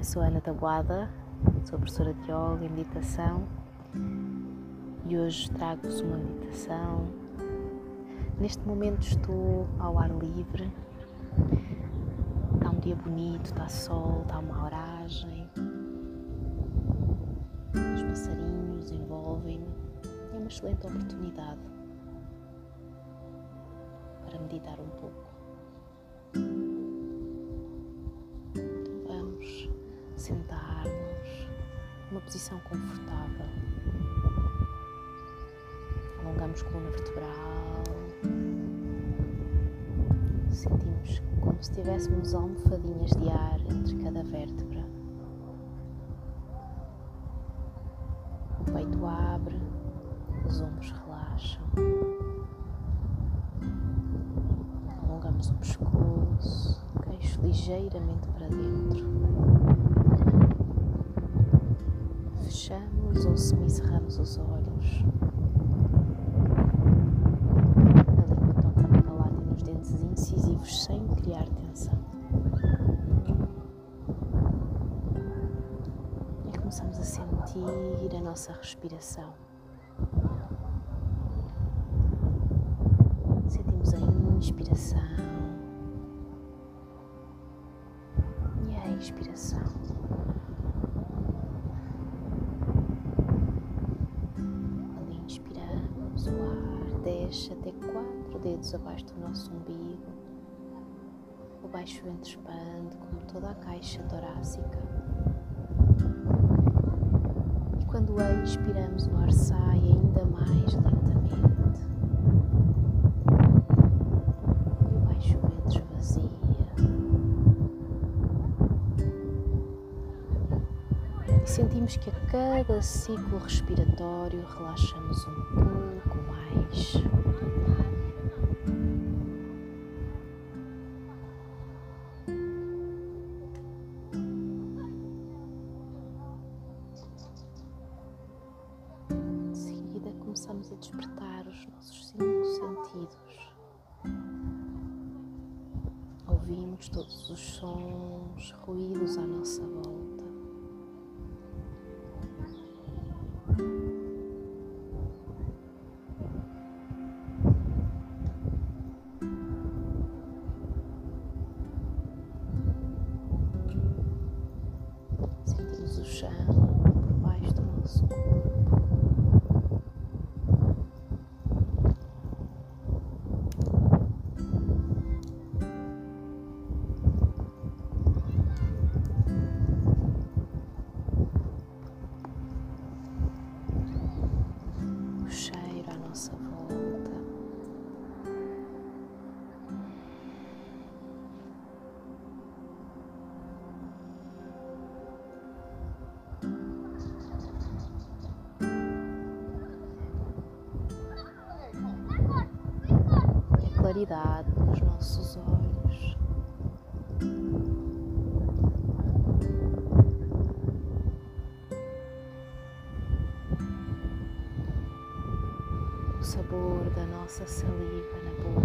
Eu sou Ana Tabuada, sou professora de yoga e meditação e hoje trago-vos uma meditação. Neste momento estou ao ar livre, está um dia bonito, está sol, está uma oragem, os passarinhos envolvem-me, é uma excelente oportunidade para meditar um pouco. Sentar-nos numa posição confortável. Alongamos coluna vertebral. Sentimos como se tivéssemos almofadinhas de ar entre cada vértebra. O peito abre, os ombros relaxam. Alongamos o pescoço, queixo ligeiramente para dentro fechamos ou semicerramos os olhos. A língua toca na e nos dentes incisivos sem criar tensão. E começamos a sentir a nossa respiração. Sentimos a inspiração e a expiração. Dedos abaixo do nosso umbigo. O baixo ventre expande como toda a caixa torácica. E quando expiramos, o ar sai ainda mais lentamente. E o baixo ventre esvazia. E sentimos que a cada ciclo respiratório relaxamos um pouco mais. Despertar os nossos cinco sentidos. Ouvimos todos os sons, ruídos à nossa volta. Sentimos o chão por baixo do nosso corpo. Claridade nos nossos olhos. o sabor da nossa saliva na boca.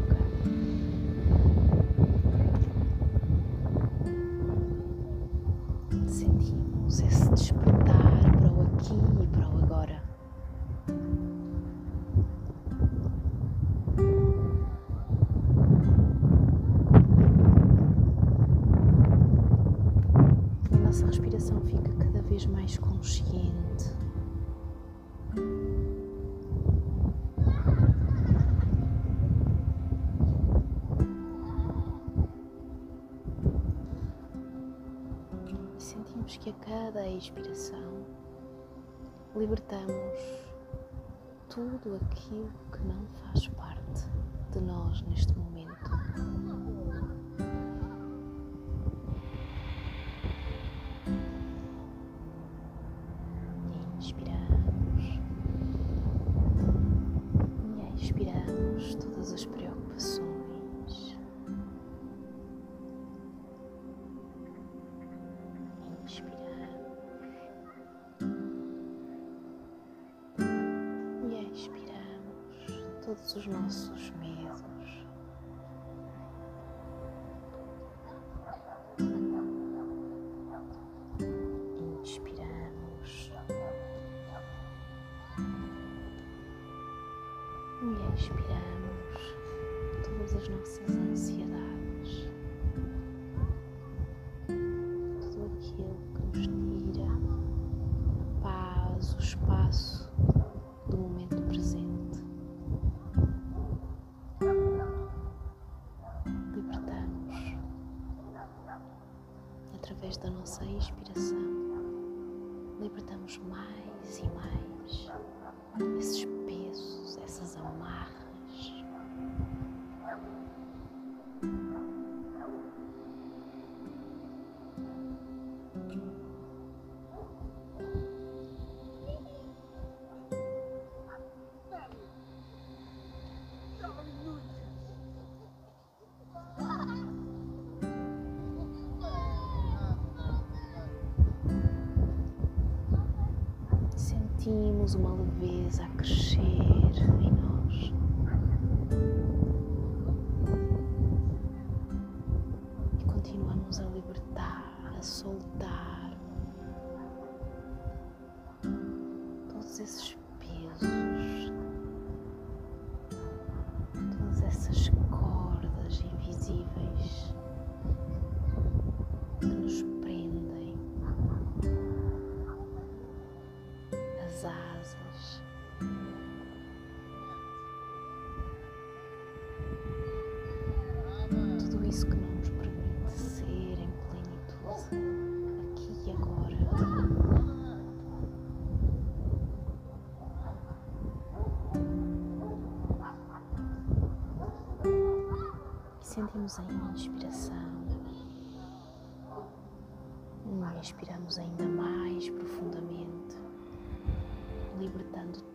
Que a cada expiração libertamos tudo aquilo que não faz parte de nós neste momento. Todos os nossos medos. Libertamos mais e mais esses pesos, essas amarras sentimos uma leveza a crescer em nós. E continuamos a libertar, a soltar todos esses isso que não nos permite ser em plenitude, aqui e agora. E sentimos a inspiração. E expiramos ainda mais profundamente libertando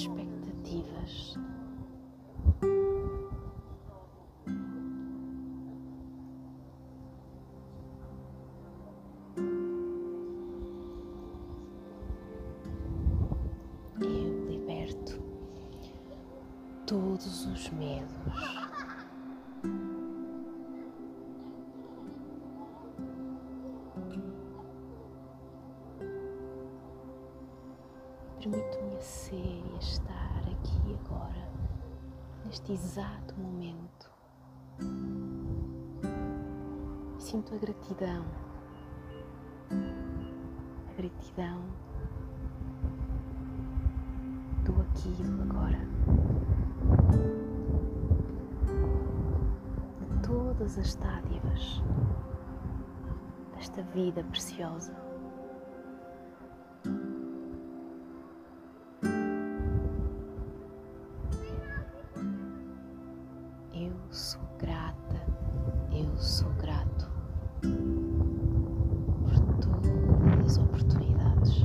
expectativas. Permito-me a ser e a estar aqui agora, neste exato momento. Sinto a gratidão, a gratidão do aqui e do agora. De todas as dádivas desta vida preciosa. Eu sou grata, eu sou grato por todas as oportunidades.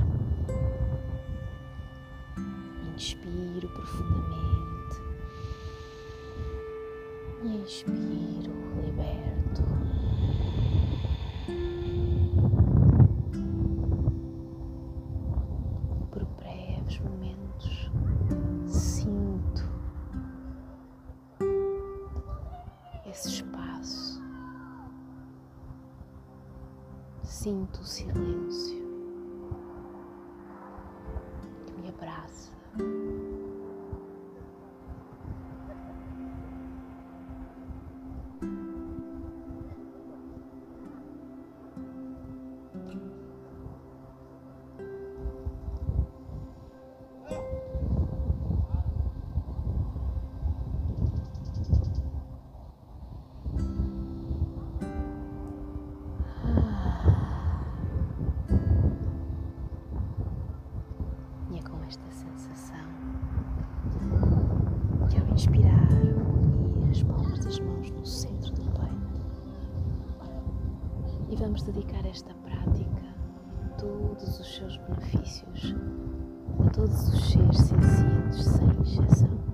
Inspiro profundamente expiro, liberto. Sinto o silêncio Vamos dedicar esta prática a todos os seus benefícios, a todos os seres sencientes, sem exceção.